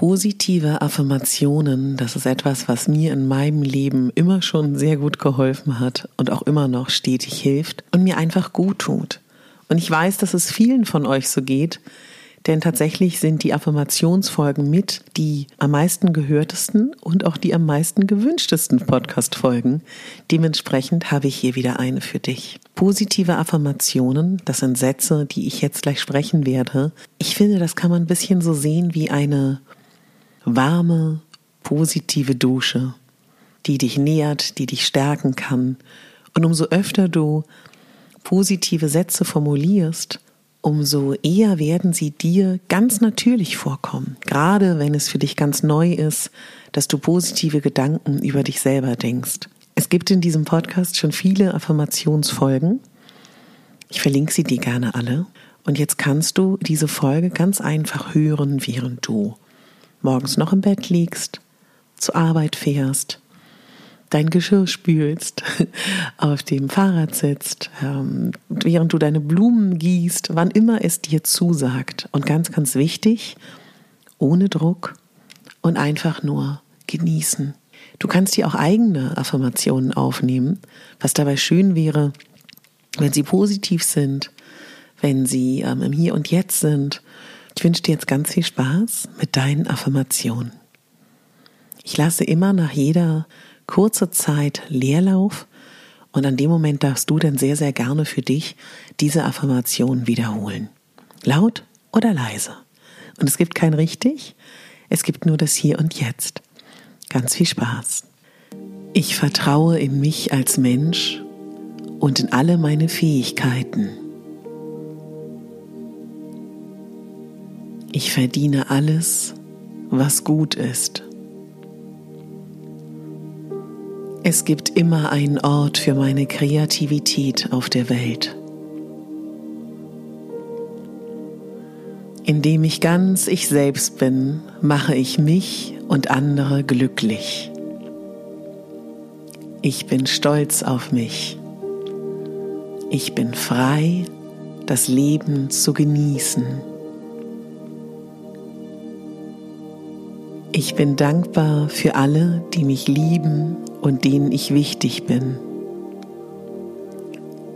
Positive Affirmationen, das ist etwas, was mir in meinem Leben immer schon sehr gut geholfen hat und auch immer noch stetig hilft und mir einfach gut tut. Und ich weiß, dass es vielen von euch so geht, denn tatsächlich sind die Affirmationsfolgen mit die am meisten gehörtesten und auch die am meisten gewünschtesten Podcast-Folgen. Dementsprechend habe ich hier wieder eine für dich. Positive Affirmationen, das sind Sätze, die ich jetzt gleich sprechen werde. Ich finde, das kann man ein bisschen so sehen wie eine warme, positive Dusche, die dich nährt, die dich stärken kann. Und umso öfter du positive Sätze formulierst, umso eher werden sie dir ganz natürlich vorkommen. Gerade wenn es für dich ganz neu ist, dass du positive Gedanken über dich selber denkst. Es gibt in diesem Podcast schon viele Affirmationsfolgen. Ich verlinke sie dir gerne alle. Und jetzt kannst du diese Folge ganz einfach hören, während du morgens noch im Bett liegst, zur Arbeit fährst, dein Geschirr spülst, auf dem Fahrrad sitzt, ähm, während du deine Blumen gießt, wann immer es dir zusagt. Und ganz, ganz wichtig, ohne Druck und einfach nur genießen. Du kannst dir auch eigene Affirmationen aufnehmen, was dabei schön wäre, wenn sie positiv sind, wenn sie ähm, im Hier und Jetzt sind ich wünsche dir jetzt ganz viel Spaß mit deinen Affirmationen. Ich lasse immer nach jeder kurzer Zeit Leerlauf und an dem Moment darfst du dann sehr, sehr gerne für dich diese Affirmation wiederholen. Laut oder leise. Und es gibt kein richtig, es gibt nur das Hier und Jetzt. Ganz viel Spaß. Ich vertraue in mich als Mensch und in alle meine Fähigkeiten. Ich verdiene alles, was gut ist. Es gibt immer einen Ort für meine Kreativität auf der Welt. Indem ich ganz ich selbst bin, mache ich mich und andere glücklich. Ich bin stolz auf mich. Ich bin frei, das Leben zu genießen. Ich bin dankbar für alle, die mich lieben und denen ich wichtig bin.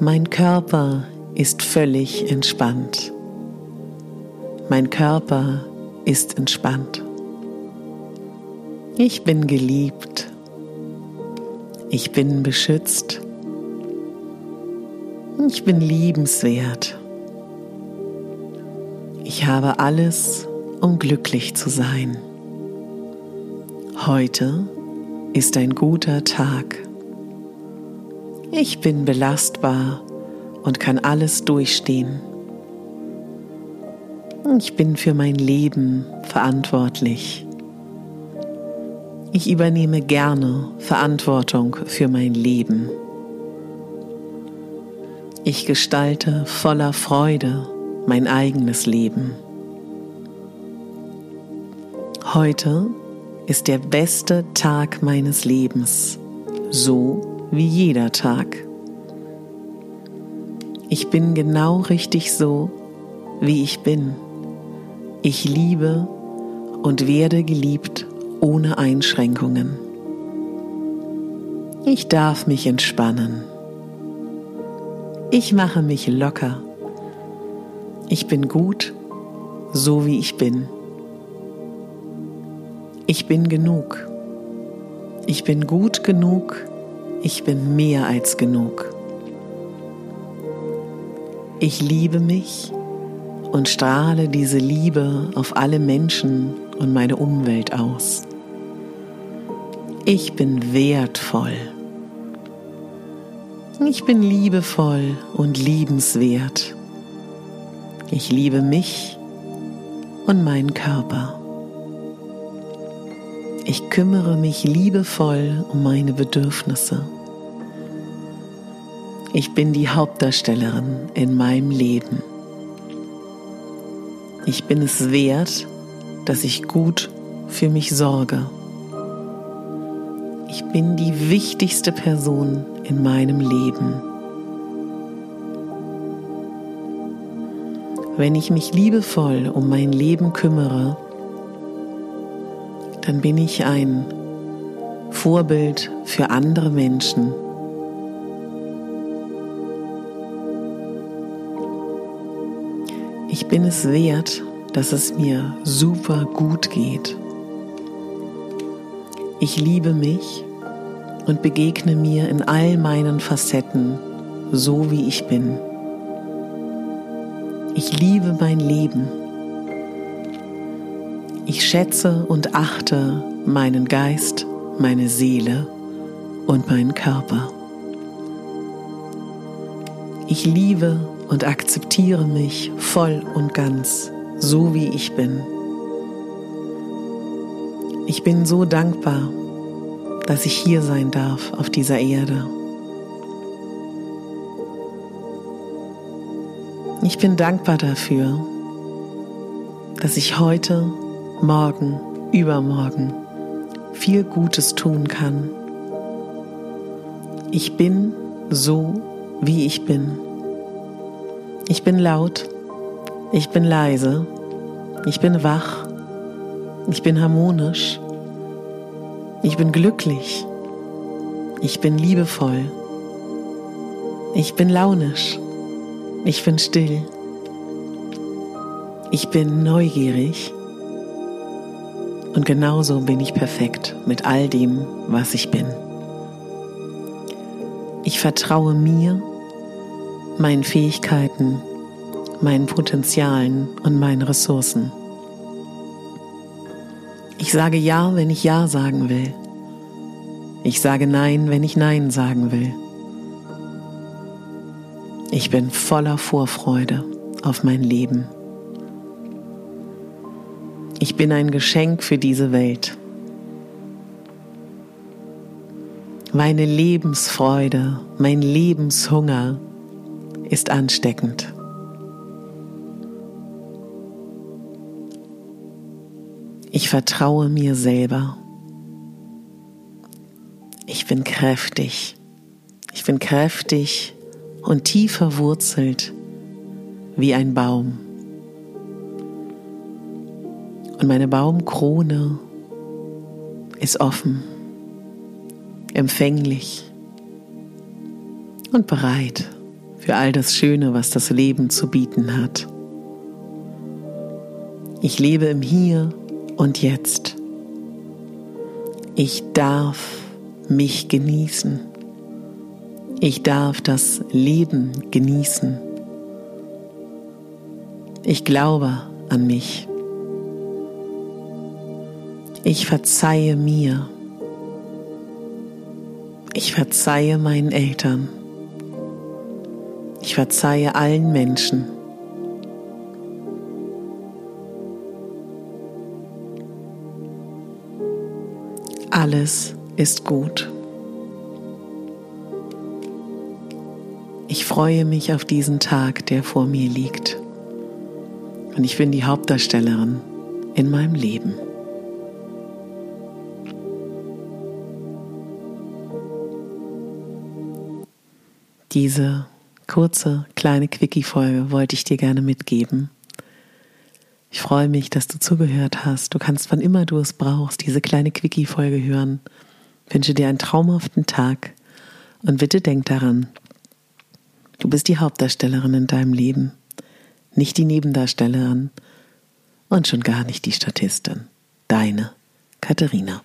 Mein Körper ist völlig entspannt. Mein Körper ist entspannt. Ich bin geliebt. Ich bin beschützt. Ich bin liebenswert. Ich habe alles, um glücklich zu sein. Heute ist ein guter Tag. Ich bin belastbar und kann alles durchstehen. Ich bin für mein Leben verantwortlich. Ich übernehme gerne Verantwortung für mein Leben. Ich gestalte voller Freude mein eigenes Leben. Heute ist der beste Tag meines Lebens, so wie jeder Tag. Ich bin genau richtig so, wie ich bin. Ich liebe und werde geliebt ohne Einschränkungen. Ich darf mich entspannen. Ich mache mich locker. Ich bin gut, so wie ich bin. Ich bin genug. Ich bin gut genug. Ich bin mehr als genug. Ich liebe mich und strahle diese Liebe auf alle Menschen und meine Umwelt aus. Ich bin wertvoll. Ich bin liebevoll und liebenswert. Ich liebe mich und meinen Körper. Ich kümmere mich liebevoll um meine Bedürfnisse. Ich bin die Hauptdarstellerin in meinem Leben. Ich bin es wert, dass ich gut für mich sorge. Ich bin die wichtigste Person in meinem Leben. Wenn ich mich liebevoll um mein Leben kümmere, dann bin ich ein Vorbild für andere Menschen. Ich bin es wert, dass es mir super gut geht. Ich liebe mich und begegne mir in all meinen Facetten so wie ich bin. Ich liebe mein Leben. Ich schätze und achte meinen Geist, meine Seele und meinen Körper. Ich liebe und akzeptiere mich voll und ganz, so wie ich bin. Ich bin so dankbar, dass ich hier sein darf auf dieser Erde. Ich bin dankbar dafür, dass ich heute, morgen, übermorgen viel Gutes tun kann. Ich bin so, wie ich bin. Ich bin laut, ich bin leise, ich bin wach, ich bin harmonisch, ich bin glücklich. Ich bin liebevoll. Ich bin launisch. Ich bin still. Ich bin neugierig. Und genauso bin ich perfekt mit all dem, was ich bin. Ich vertraue mir, meinen Fähigkeiten, meinen Potenzialen und meinen Ressourcen. Ich sage Ja, wenn ich Ja sagen will. Ich sage Nein, wenn ich Nein sagen will. Ich bin voller Vorfreude auf mein Leben. Ich bin ein Geschenk für diese Welt. Meine Lebensfreude, mein Lebenshunger ist ansteckend. Ich vertraue mir selber. Ich bin kräftig. Ich bin kräftig und tief verwurzelt wie ein Baum. Und meine Baumkrone ist offen, empfänglich und bereit für all das Schöne, was das Leben zu bieten hat. Ich lebe im Hier und jetzt. Ich darf mich genießen. Ich darf das Leben genießen. Ich glaube an mich. Ich verzeihe mir. Ich verzeihe meinen Eltern. Ich verzeihe allen Menschen. Alles ist gut. Ich freue mich auf diesen Tag, der vor mir liegt. Und ich bin die Hauptdarstellerin in meinem Leben. Diese kurze, kleine Quickie-Folge wollte ich dir gerne mitgeben ich freue mich, dass du zugehört hast. Du kannst, wann immer du es brauchst, diese kleine Quickie-Folge hören. Ich wünsche dir einen traumhaften Tag und bitte denk daran, du bist die Hauptdarstellerin in deinem Leben, nicht die Nebendarstellerin und schon gar nicht die Statistin. Deine Katharina.